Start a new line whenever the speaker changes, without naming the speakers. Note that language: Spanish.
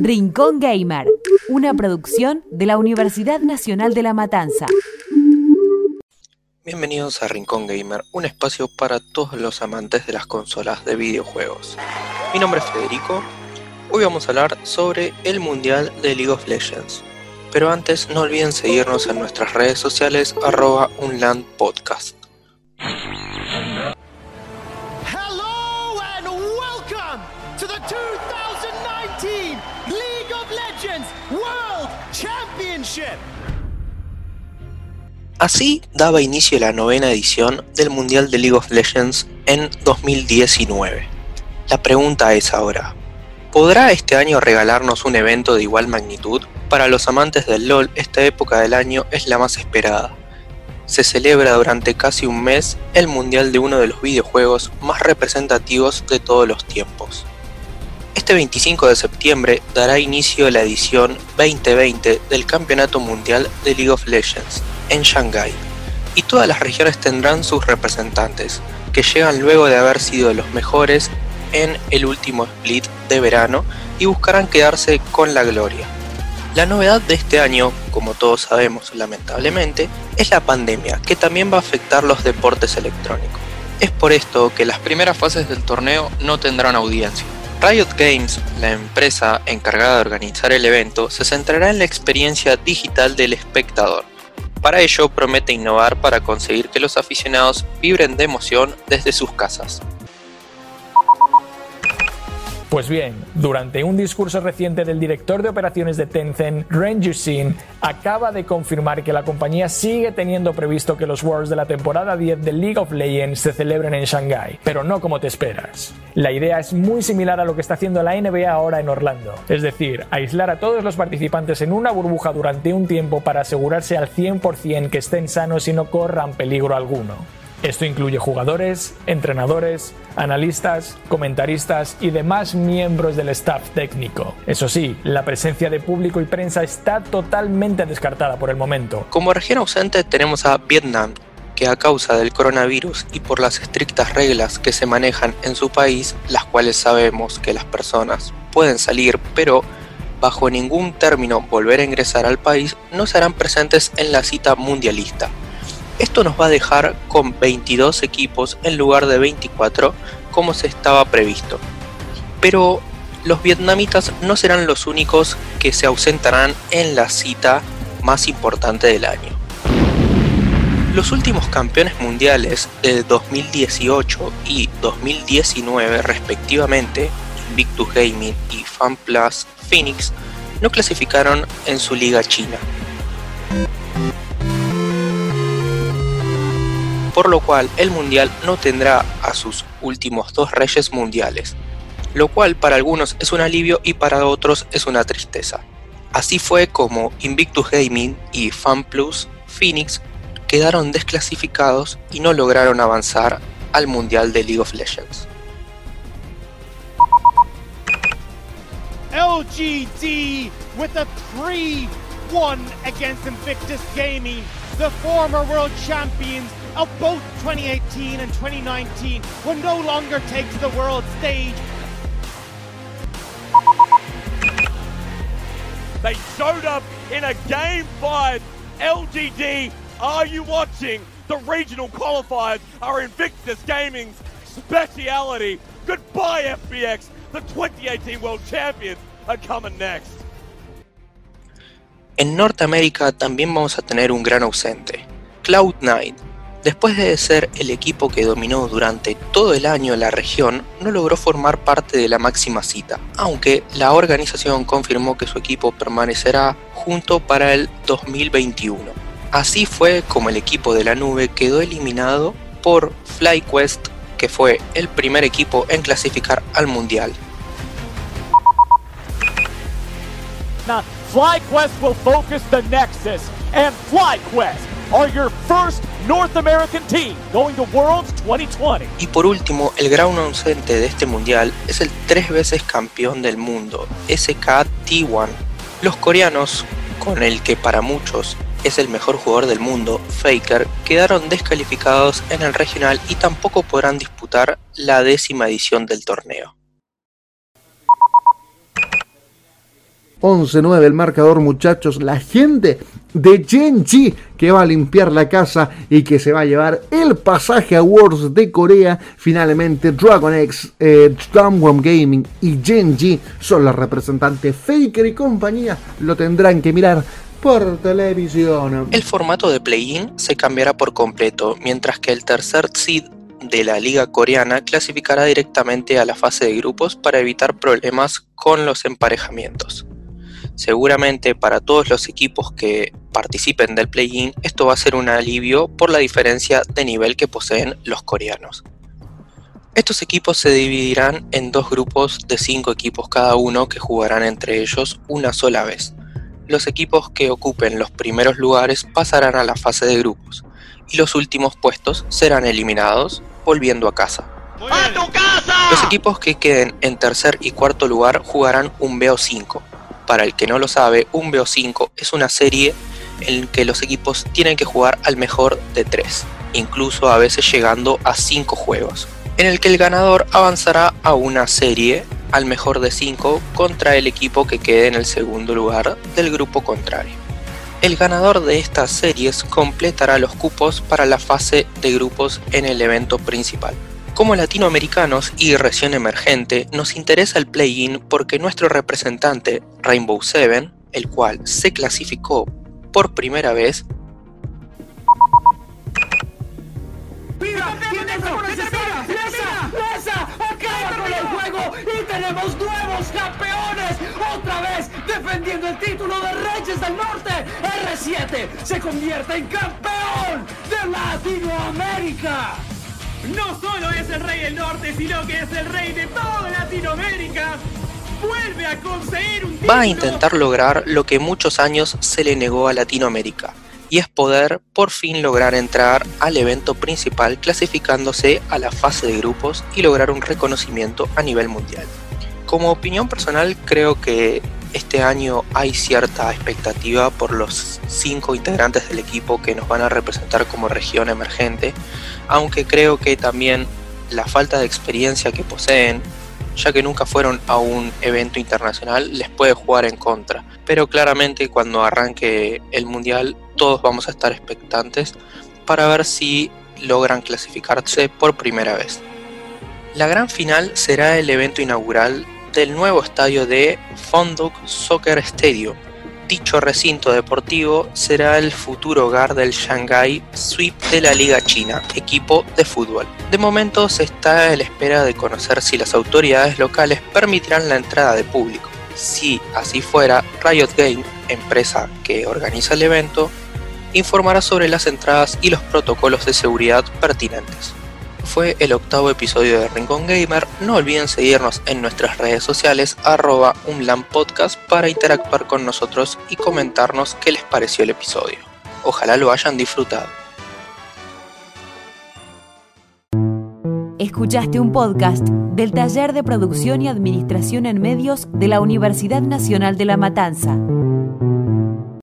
Rincón Gamer, una producción de la Universidad Nacional de La Matanza.
Bienvenidos a Rincón Gamer, un espacio para todos los amantes de las consolas de videojuegos. Mi nombre es Federico. Hoy vamos a hablar sobre el Mundial de League of Legends. Pero antes no olviden seguirnos en nuestras redes sociales arroba unlandpodcast.
2019 League of Legends World Championship.
Así daba inicio la novena edición del Mundial de League of Legends en 2019. La pregunta es ahora, ¿podrá este año regalarnos un evento de igual magnitud? Para los amantes del LoL, esta época del año es la más esperada. Se celebra durante casi un mes el mundial de uno de los videojuegos más representativos de todos los tiempos. Este 25 de septiembre dará inicio la edición 2020 del Campeonato Mundial de League of Legends en Shanghái, y todas las regiones tendrán sus representantes, que llegan luego de haber sido los mejores en el último split de verano y buscarán quedarse con la gloria. La novedad de este año, como todos sabemos lamentablemente, es la pandemia, que también va a afectar los deportes electrónicos. Es por esto que las primeras fases del torneo no tendrán audiencia. Riot Games, la empresa encargada de organizar el evento, se centrará en la experiencia digital del espectador. Para ello promete innovar para conseguir que los aficionados vibren de emoción desde sus casas.
Pues bien, durante un discurso reciente del director de operaciones de Tencent, Ren Yuxin, acaba de confirmar que la compañía sigue teniendo previsto que los Worlds de la temporada 10 de League of Legends se celebren en Shanghai, pero no como te esperas. La idea es muy similar a lo que está haciendo la NBA ahora en Orlando, es decir, aislar a todos los participantes en una burbuja durante un tiempo para asegurarse al 100% que estén sanos y no corran peligro alguno. Esto incluye jugadores, entrenadores, analistas, comentaristas y demás miembros del staff técnico. Eso sí, la presencia de público y prensa está totalmente descartada por el momento.
Como región ausente tenemos a Vietnam, que a causa del coronavirus y por las estrictas reglas que se manejan en su país, las cuales sabemos que las personas pueden salir, pero bajo ningún término volver a ingresar al país, no serán presentes en la cita mundialista. Esto nos va a dejar con 22 equipos en lugar de 24 como se estaba previsto. Pero los vietnamitas no serán los únicos que se ausentarán en la cita más importante del año. Los últimos campeones mundiales de 2018 y 2019 respectivamente, Invictus Gaming y FanPlus Phoenix, no clasificaron en su liga china. Por lo cual el mundial no tendrá a sus últimos dos reyes mundiales, lo cual para algunos es un alivio y para otros es una tristeza. Así fue como Invictus Gaming y FanPlus Phoenix quedaron desclasificados y no lograron avanzar al mundial de League of Legends.
LGD with a 3-1 against Invictus Gaming, the former world champions of both 2018 and 2019 will no longer take to the world stage.
They showed up in a game five. LGD, are you watching? The regional qualifiers are Invictus Gaming's speciality. Goodbye, FBX. The 2018 World Champions are coming next.
En Norteamérica también vamos a tener un gran ausente, Cloud9. Después de ser el equipo que dominó durante todo el año la región, no logró formar parte de la máxima cita, aunque la organización confirmó que su equipo permanecerá junto para el 2021. Así fue como el equipo de la nube quedó eliminado por FlyQuest, que fue el primer equipo en clasificar al mundial.
Now, FlyQuest will focus the Nexus, and FlyQuest are your first North American team going to Worlds 2020.
Y por último, el gran ausente de este mundial es el tres veces campeón del mundo, SK T1. Los coreanos, con el que para muchos es el mejor jugador del mundo, Faker, quedaron descalificados en el regional y tampoco podrán disputar la décima edición del torneo.
11-9 el marcador, muchachos. La gente de Genji que va a limpiar la casa y que se va a llevar el pasaje a Worlds de Corea. Finalmente, Dragon X, eh, Gaming y Genji son los representantes. Faker y compañía lo tendrán que mirar por televisión.
El formato de play-in se cambiará por completo, mientras que el tercer seed de la liga coreana clasificará directamente a la fase de grupos para evitar problemas con los emparejamientos. Seguramente para todos los equipos que participen del play-in esto va a ser un alivio por la diferencia de nivel que poseen los coreanos. Estos equipos se dividirán en dos grupos de 5 equipos cada uno que jugarán entre ellos una sola vez. Los equipos que ocupen los primeros lugares pasarán a la fase de grupos y los últimos puestos serán eliminados volviendo a casa. Los equipos que queden en tercer y cuarto lugar jugarán un BO5, para el que no lo sabe, un BO5 es una serie en que los equipos tienen que jugar al mejor de 3, incluso a veces llegando a 5 juegos, en el que el ganador avanzará a una serie al mejor de 5 contra el equipo que quede en el segundo lugar del grupo contrario. El ganador de estas series completará los cupos para la fase de grupos en el evento principal. Como latinoamericanos y región emergente, nos interesa el play-in porque nuestro representante, Rainbow Seven, el cual se clasificó por primera vez,
¡Mira! ¡Tiene ¡Acaba con el juego! ¡Y tenemos nuevos campeones! ¡Otra vez defendiendo el título de Reyes del Norte! R7 se convierte en campeón de Latinoamérica. No solo es el rey del norte, sino que es el rey de toda Latinoamérica. Vuelve a conseguir un
Va a intentar lograr lo que muchos años se le negó a Latinoamérica, y es poder por fin lograr entrar al evento principal clasificándose a la fase de grupos y lograr un reconocimiento a nivel mundial. Como opinión personal creo que este año hay cierta expectativa por los cinco integrantes del equipo que nos van a representar como región emergente, aunque creo que también la falta de experiencia que poseen, ya que nunca fueron a un evento internacional, les puede jugar en contra. Pero claramente cuando arranque el mundial todos vamos a estar expectantes para ver si logran clasificarse por primera vez. La gran final será el evento inaugural del nuevo estadio de Fonduk Soccer Stadium. Dicho recinto deportivo será el futuro hogar del Shanghai Sweep de la Liga China, equipo de fútbol. De momento se está a la espera de conocer si las autoridades locales permitirán la entrada de público. Si así fuera, Riot Game, empresa que organiza el evento, informará sobre las entradas y los protocolos de seguridad pertinentes fue el octavo episodio de Rincón Gamer. No olviden seguirnos en nuestras redes sociales arroba podcast para interactuar con nosotros y comentarnos qué les pareció el episodio. Ojalá lo hayan disfrutado.
Escuchaste un podcast del Taller de Producción y Administración en Medios de la Universidad Nacional de La Matanza.